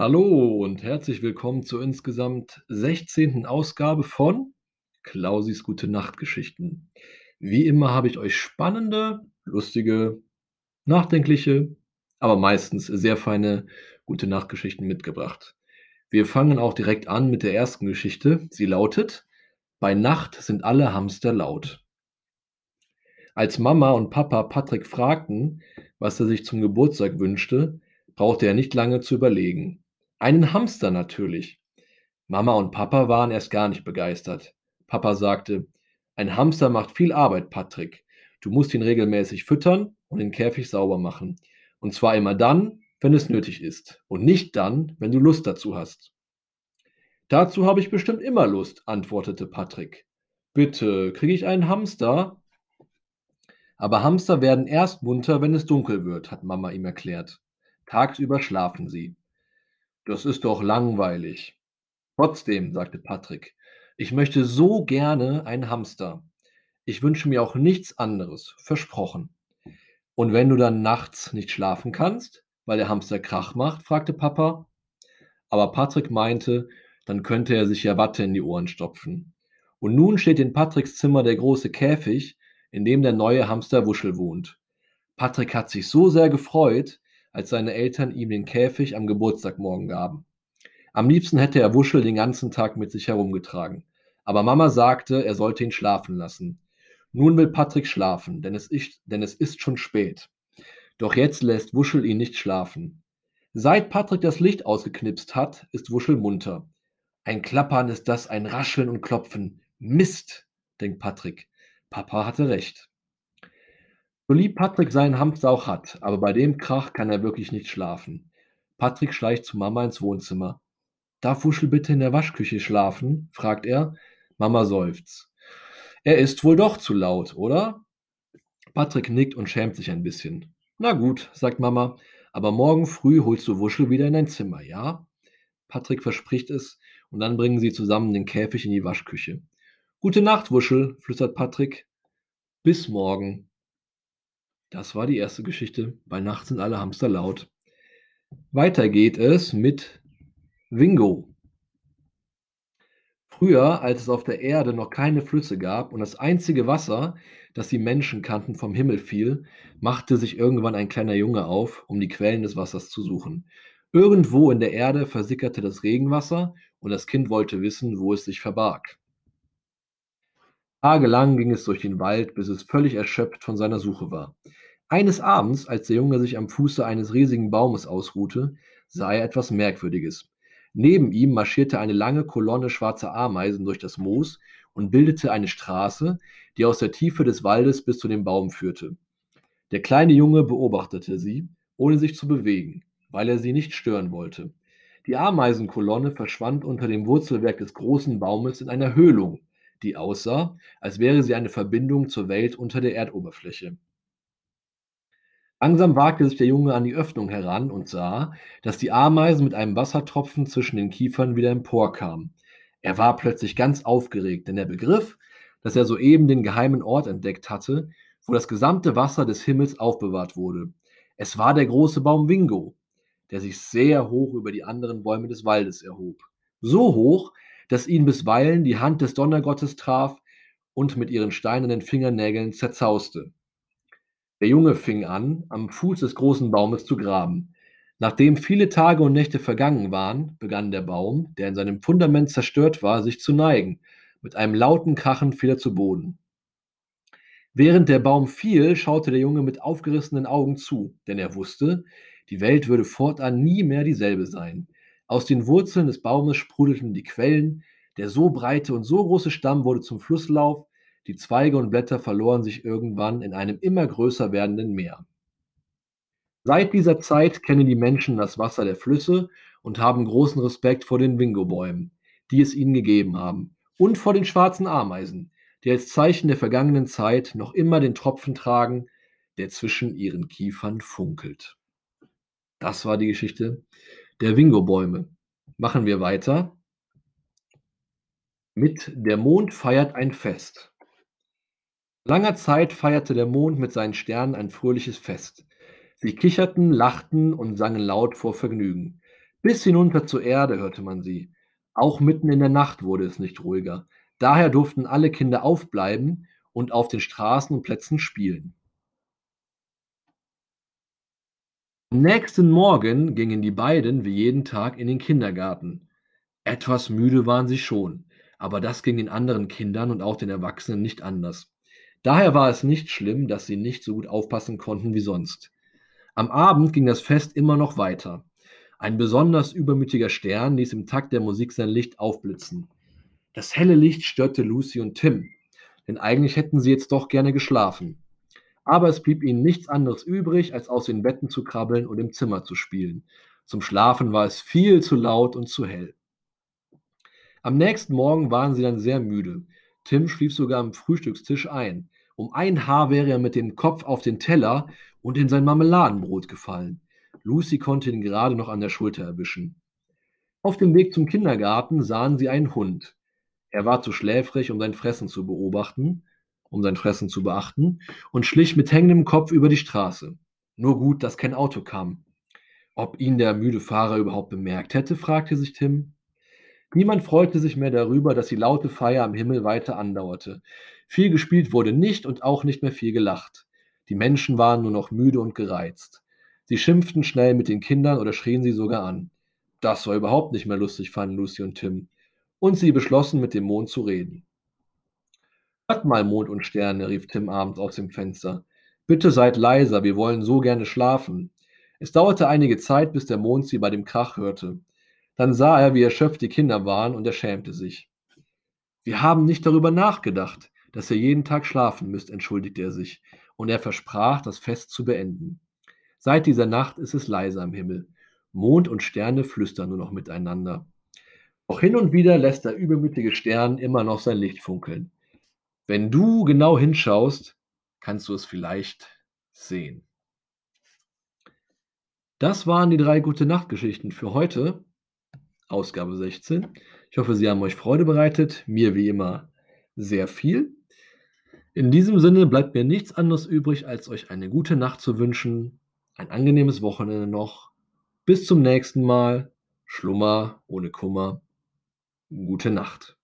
Hallo und herzlich willkommen zur insgesamt 16. Ausgabe von Klausis Gute-Nacht-Geschichten. Wie immer habe ich euch spannende, lustige, nachdenkliche, aber meistens sehr feine Gute-Nacht-Geschichten mitgebracht. Wir fangen auch direkt an mit der ersten Geschichte. Sie lautet: Bei Nacht sind alle Hamster laut. Als Mama und Papa Patrick fragten, was er sich zum Geburtstag wünschte, brauchte er nicht lange zu überlegen. Einen Hamster natürlich. Mama und Papa waren erst gar nicht begeistert. Papa sagte, ein Hamster macht viel Arbeit, Patrick. Du musst ihn regelmäßig füttern und den Käfig sauber machen. Und zwar immer dann, wenn es nötig ist und nicht dann, wenn du Lust dazu hast. Dazu habe ich bestimmt immer Lust, antwortete Patrick. Bitte, kriege ich einen Hamster? Aber Hamster werden erst munter, wenn es dunkel wird, hat Mama ihm erklärt. Tagsüber schlafen sie. Das ist doch langweilig. Trotzdem, sagte Patrick, ich möchte so gerne einen Hamster. Ich wünsche mir auch nichts anderes, versprochen. Und wenn du dann nachts nicht schlafen kannst, weil der Hamster Krach macht, fragte Papa. Aber Patrick meinte, dann könnte er sich ja Watte in die Ohren stopfen. Und nun steht in Patricks Zimmer der große Käfig, in dem der neue Hamster Wuschel wohnt. Patrick hat sich so sehr gefreut, als seine Eltern ihm den Käfig am Geburtstagmorgen gaben. Am liebsten hätte er Wuschel den ganzen Tag mit sich herumgetragen. Aber Mama sagte, er sollte ihn schlafen lassen. Nun will Patrick schlafen, denn es ist, denn es ist schon spät. Doch jetzt lässt Wuschel ihn nicht schlafen. Seit Patrick das Licht ausgeknipst hat, ist Wuschel munter. Ein Klappern ist das, ein Rascheln und Klopfen. Mist, denkt Patrick. Papa hatte recht. So lieb Patrick seinen Hamster auch hat, aber bei dem Krach kann er wirklich nicht schlafen. Patrick schleicht zu Mama ins Wohnzimmer. Darf Wuschel bitte in der Waschküche schlafen? fragt er. Mama seufzt. Er ist wohl doch zu laut, oder? Patrick nickt und schämt sich ein bisschen. Na gut, sagt Mama, aber morgen früh holst du Wuschel wieder in dein Zimmer, ja? Patrick verspricht es und dann bringen sie zusammen den Käfig in die Waschküche. Gute Nacht, Wuschel, flüstert Patrick. Bis morgen. Das war die erste Geschichte. Bei Nacht sind alle Hamster laut. Weiter geht es mit Wingo. Früher, als es auf der Erde noch keine Flüsse gab und das einzige Wasser, das die Menschen kannten, vom Himmel fiel, machte sich irgendwann ein kleiner Junge auf, um die Quellen des Wassers zu suchen. Irgendwo in der Erde versickerte das Regenwasser und das Kind wollte wissen, wo es sich verbarg. Tagelang ging es durch den Wald, bis es völlig erschöpft von seiner Suche war. Eines Abends, als der Junge sich am Fuße eines riesigen Baumes ausruhte, sah er etwas Merkwürdiges. Neben ihm marschierte eine lange Kolonne schwarzer Ameisen durch das Moos und bildete eine Straße, die aus der Tiefe des Waldes bis zu dem Baum führte. Der kleine Junge beobachtete sie, ohne sich zu bewegen, weil er sie nicht stören wollte. Die Ameisenkolonne verschwand unter dem Wurzelwerk des großen Baumes in einer Höhlung, die aussah, als wäre sie eine Verbindung zur Welt unter der Erdoberfläche. Langsam wagte sich der Junge an die Öffnung heran und sah, dass die Ameisen mit einem Wassertropfen zwischen den Kiefern wieder emporkamen. Er war plötzlich ganz aufgeregt, denn er begriff, dass er soeben den geheimen Ort entdeckt hatte, wo das gesamte Wasser des Himmels aufbewahrt wurde. Es war der große Baum Wingo, der sich sehr hoch über die anderen Bäume des Waldes erhob. So hoch, dass ihn bisweilen die Hand des Donnergottes traf und mit ihren steinernen Fingernägeln zerzauste. Der Junge fing an, am Fuß des großen Baumes zu graben. Nachdem viele Tage und Nächte vergangen waren, begann der Baum, der in seinem Fundament zerstört war, sich zu neigen. Mit einem lauten Krachen fiel er zu Boden. Während der Baum fiel, schaute der Junge mit aufgerissenen Augen zu, denn er wusste, die Welt würde fortan nie mehr dieselbe sein. Aus den Wurzeln des Baumes sprudelten die Quellen, der so breite und so große Stamm wurde zum Flusslauf, die Zweige und Blätter verloren sich irgendwann in einem immer größer werdenden Meer. Seit dieser Zeit kennen die Menschen das Wasser der Flüsse und haben großen Respekt vor den Wingo-Bäumen, die es ihnen gegeben haben, und vor den schwarzen Ameisen, die als Zeichen der vergangenen Zeit noch immer den Tropfen tragen, der zwischen ihren Kiefern funkelt. Das war die Geschichte der Wingo-Bäume. Machen wir weiter mit Der Mond feiert ein Fest. Langer Zeit feierte der Mond mit seinen Sternen ein fröhliches Fest. Sie kicherten, lachten und sangen laut vor Vergnügen. Bis hinunter zur Erde hörte man sie. Auch mitten in der Nacht wurde es nicht ruhiger. Daher durften alle Kinder aufbleiben und auf den Straßen und Plätzen spielen. Am nächsten Morgen gingen die beiden wie jeden Tag in den Kindergarten. Etwas müde waren sie schon, aber das ging den anderen Kindern und auch den Erwachsenen nicht anders. Daher war es nicht schlimm, dass sie nicht so gut aufpassen konnten wie sonst. Am Abend ging das Fest immer noch weiter. Ein besonders übermütiger Stern ließ im Takt der Musik sein Licht aufblitzen. Das helle Licht störte Lucy und Tim, denn eigentlich hätten sie jetzt doch gerne geschlafen. Aber es blieb ihnen nichts anderes übrig, als aus den Betten zu krabbeln und im Zimmer zu spielen. Zum Schlafen war es viel zu laut und zu hell. Am nächsten Morgen waren sie dann sehr müde. Tim schlief sogar am Frühstückstisch ein. Um ein Haar wäre er mit dem Kopf auf den Teller und in sein Marmeladenbrot gefallen. Lucy konnte ihn gerade noch an der Schulter erwischen. Auf dem Weg zum Kindergarten sahen sie einen Hund. Er war zu schläfrig, um sein Fressen zu beobachten, um sein Fressen zu beachten, und schlich mit hängendem Kopf über die Straße. Nur gut, dass kein Auto kam. Ob ihn der müde Fahrer überhaupt bemerkt hätte, fragte sich Tim. Niemand freute sich mehr darüber, dass die laute Feier am Himmel weiter andauerte. Viel gespielt wurde nicht und auch nicht mehr viel gelacht. Die Menschen waren nur noch müde und gereizt. Sie schimpften schnell mit den Kindern oder schrien sie sogar an. Das war überhaupt nicht mehr lustig, fanden Lucy und Tim. Und sie beschlossen, mit dem Mond zu reden. Hört mal, Mond und Sterne, rief Tim abends aus dem Fenster. Bitte seid leiser, wir wollen so gerne schlafen. Es dauerte einige Zeit, bis der Mond sie bei dem Krach hörte. Dann sah er, wie erschöpft die Kinder waren, und er schämte sich. Wir haben nicht darüber nachgedacht, dass ihr jeden Tag schlafen müsst, entschuldigte er sich, und er versprach, das Fest zu beenden. Seit dieser Nacht ist es leise am Himmel. Mond und Sterne flüstern nur noch miteinander. Doch hin und wieder lässt der übermütige Stern immer noch sein Licht funkeln. Wenn du genau hinschaust, kannst du es vielleicht sehen. Das waren die drei gute Nachtgeschichten für heute. Ausgabe 16. Ich hoffe, sie haben euch Freude bereitet. Mir wie immer sehr viel. In diesem Sinne bleibt mir nichts anderes übrig, als euch eine gute Nacht zu wünschen. Ein angenehmes Wochenende noch. Bis zum nächsten Mal. Schlummer ohne Kummer. Gute Nacht.